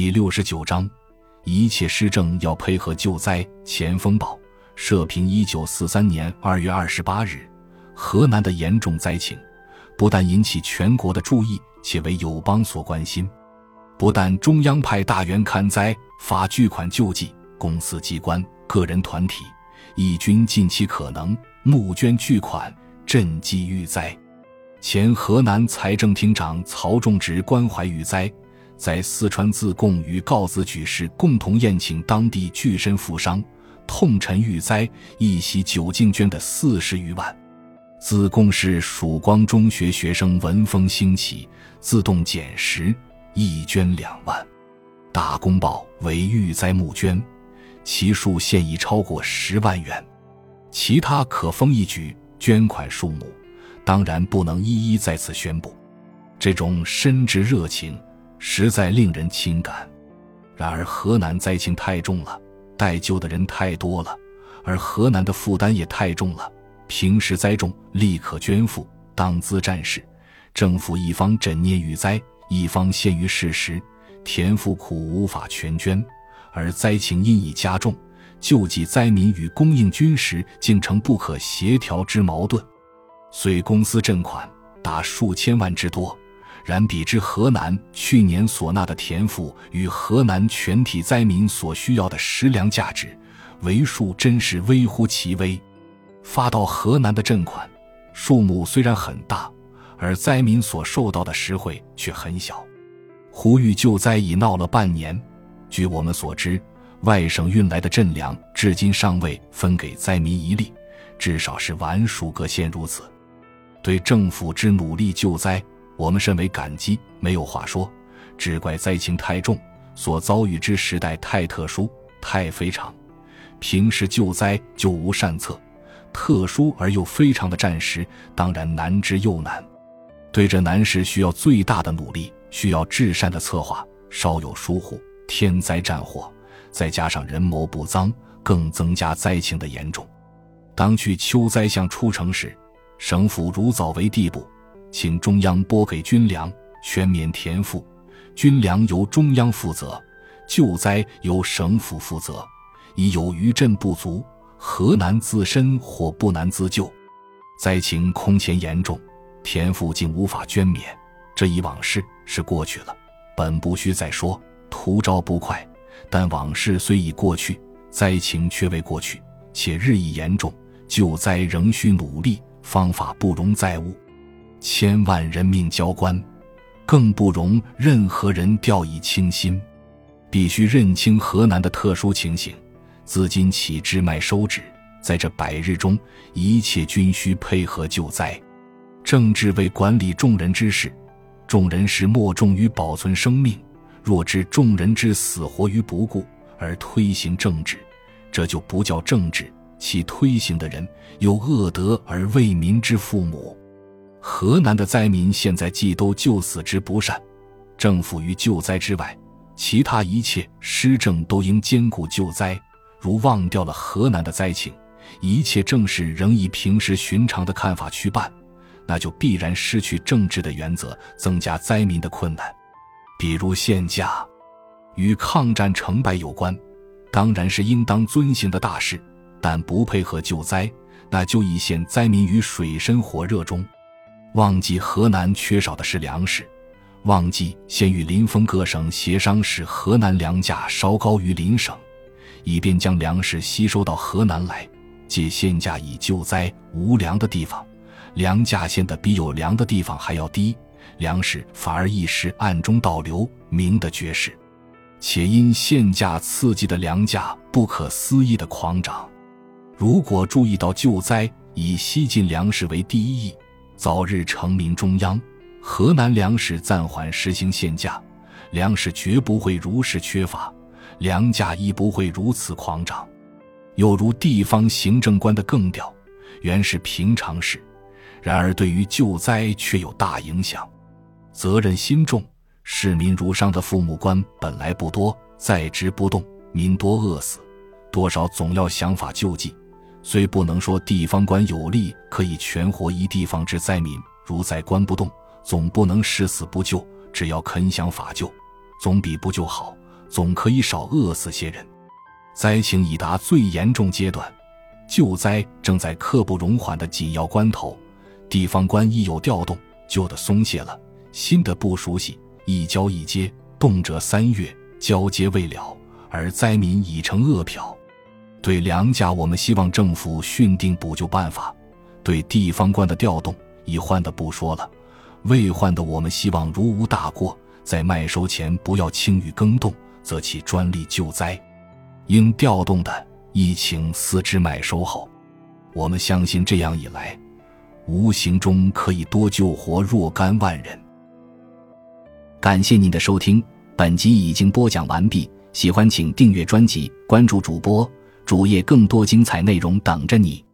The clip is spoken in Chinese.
第六十九章，一切施政要配合救灾。前锋报社评：一九四三年二月二十八日，河南的严重灾情不但引起全国的注意，且为友邦所关心。不但中央派大员看灾，发巨款救济，公司机关、个人团体亦均尽其可能募捐巨款，赈济遇灾。前河南财政厅长曹仲植关怀遇灾。在四川自贡与告子举事共同宴请当地巨绅富商，痛陈遇灾，一席酒敬捐的四十余万。自贡市曙光中学学生闻风兴起，自动减十，一捐两万。大公报为遇灾募捐，其数现已超过十万元。其他可封一举捐款数目，当然不能一一在此宣布。这种深挚热情。实在令人钦感，然而河南灾情太重了，待救的人太多了，而河南的负担也太重了。平时灾重，立可捐付，当资战事。政府一方枕念于灾，一方陷于事实，田赋苦无法全捐，而灾情因已加重，救济灾民与供应军食竟成不可协调之矛盾。遂公司赈款达数千万之多。然比之河南去年所纳的田赋与河南全体灾民所需要的食粮价值，为数真是微乎其微。发到河南的赈款数目虽然很大，而灾民所受到的实惠却很小。呼吁救灾已闹了半年，据我们所知，外省运来的赈粮至今尚未分给灾民一粒，至少是皖蜀各县如此。对政府之努力救灾。我们甚为感激，没有话说，只怪灾情太重，所遭遇之时代太特殊、太非常。平时救灾就无善策，特殊而又非常的战时，当然难之又难。对这难事，需要最大的努力，需要至善的策划。稍有疏忽，天灾战祸，再加上人谋不臧，更增加灾情的严重。当去秋灾项出城时，省府如早为地步。请中央拨给军粮，全免田赋，军粮由中央负责，救灾由省府负责。已有余震不足，河南自身或不难自救。灾情空前严重，田赋竟无法捐免，这一往事是过去了，本不需再说，徒招不快。但往事虽已过去，灾情却未过去，且日益严重，救灾仍需努力，方法不容再误。千万人命交关，更不容任何人掉以轻心。必须认清河南的特殊情形，自今起支脉收止。在这百日中，一切均需配合救灾。政治为管理众人之事，众人是莫重于保存生命。若知众人之死活于不顾而推行政治，这就不叫政治。其推行的人有恶德而为民之父母。河南的灾民现在既都救死之不善，政府于救灾之外，其他一切施政都应兼顾救灾。如忘掉了河南的灾情，一切政事仍以平时寻常的看法去办，那就必然失去政治的原则，增加灾民的困难。比如限价，与抗战成败有关，当然是应当遵行的大事，但不配合救灾，那就已陷灾民于水深火热中。忘记河南缺少的是粮食，忘记先与邻封各省协商，使河南粮价稍高于邻省，以便将粮食吸收到河南来，借限价以救灾。无粮的地方，粮价现得比有粮的地方还要低，粮食反而一时暗中倒流，明的绝世。且因限价刺激的粮价不可思议的狂涨。如果注意到救灾，以西进粮食为第一义。早日成名中央，河南粮食暂缓实行限价，粮食绝不会如是缺乏，粮价亦不会如此狂涨。又如地方行政官的更调，原是平常事，然而对于救灾却有大影响，责任心重。市民如上的父母官本来不多，在职不动，民多饿死，多少总要想法救济。虽不能说地方官有力可以全活一地方之灾民，如在官不动，总不能誓死不救。只要肯想法救，总比不救好。总可以少饿死些人。灾情已达最严重阶段，救灾正在刻不容缓的紧要关头，地方官一有调动，旧的松懈了，新的不熟悉，一交一接，动辄三月，交接未了，而灾民已成饿殍。对粮价，我们希望政府训定补救办法；对地方官的调动，已换的不说了，未换的，我们希望如无大过，在麦收前不要轻予更动，则其专利救灾。应调动的，亦请四支麦收后。我们相信，这样一来，无形中可以多救活若干万人。感谢您的收听，本集已经播讲完毕。喜欢请订阅专辑，关注主播。主页更多精彩内容等着你。